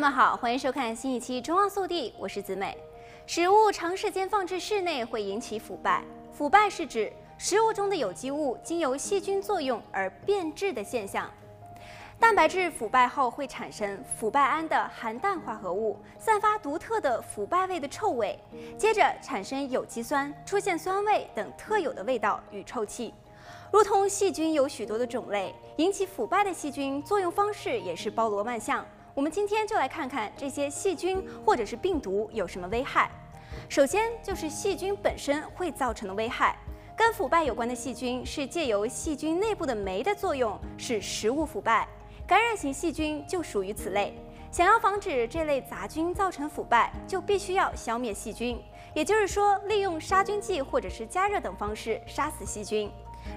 友们好，欢迎收看新一期《中澳速递》，我是子美。食物长时间放置室内会引起腐败，腐败是指食物中的有机物经由细菌作用而变质的现象。蛋白质腐败后会产生腐败胺的含氮化合物，散发独特的腐败味的臭味，接着产生有机酸，出现酸味等特有的味道与臭气。如同细菌有许多的种类，引起腐败的细菌作用方式也是包罗万象。我们今天就来看看这些细菌或者是病毒有什么危害。首先就是细菌本身会造成的危害。跟腐败有关的细菌是借由细菌内部的酶的作用使食物腐败，感染型细菌就属于此类。想要防止这类杂菌造成腐败，就必须要消灭细菌，也就是说利用杀菌剂或者是加热等方式杀死细菌。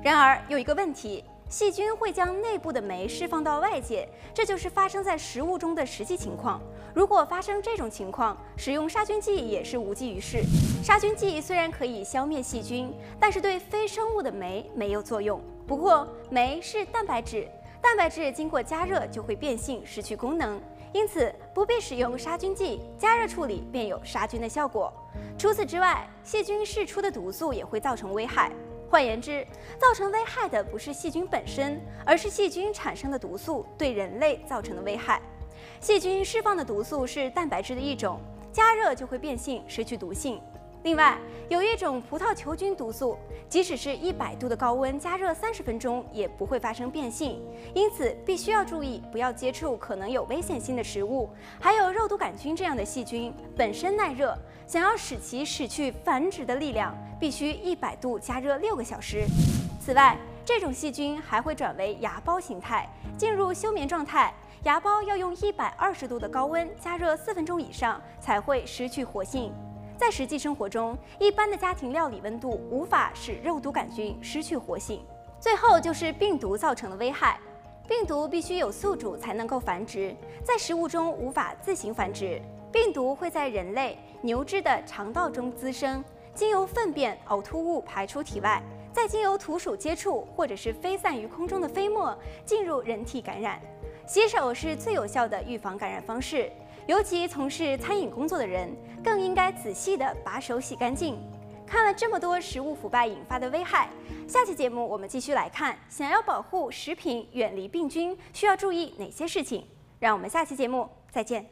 然而有一个问题，细菌会将内部的酶释放到外界，这就是发生在食物中的实际情况。如果发生这种情况，使用杀菌剂也是无济于事。杀菌剂虽然可以消灭细菌，但是对非生物的酶没有作用。不过酶是蛋白质，蛋白质经过加热就会变性失去功能，因此不必使用杀菌剂，加热处理便有杀菌的效果。除此之外，细菌释出的毒素也会造成危害。换言之，造成危害的不是细菌本身，而是细菌产生的毒素对人类造成的危害。细菌释放的毒素是蛋白质的一种，加热就会变性，失去毒性。另外，有一种葡萄球菌毒素，即使是一百度的高温加热三十分钟也不会发生变性，因此必须要注意不要接触可能有危险性的食物。还有肉毒杆菌这样的细菌本身耐热，想要使其失去繁殖的力量，必须一百度加热六个小时。此外，这种细菌还会转为芽孢形态，进入休眠状态。芽孢要用一百二十度的高温加热四分钟以上才会失去活性。在实际生活中，一般的家庭料理温度无法使肉毒杆菌失去活性。最后就是病毒造成的危害，病毒必须有宿主才能够繁殖，在食物中无法自行繁殖。病毒会在人类、牛只的肠道中滋生，经由粪便、呕吐物排出体外，再经由土鼠接触或者是飞散于空中的飞沫进入人体感染。洗手是最有效的预防感染方式。尤其从事餐饮工作的人，更应该仔细地把手洗干净。看了这么多食物腐败引发的危害，下期节目我们继续来看，想要保护食品远离病菌，需要注意哪些事情？让我们下期节目再见。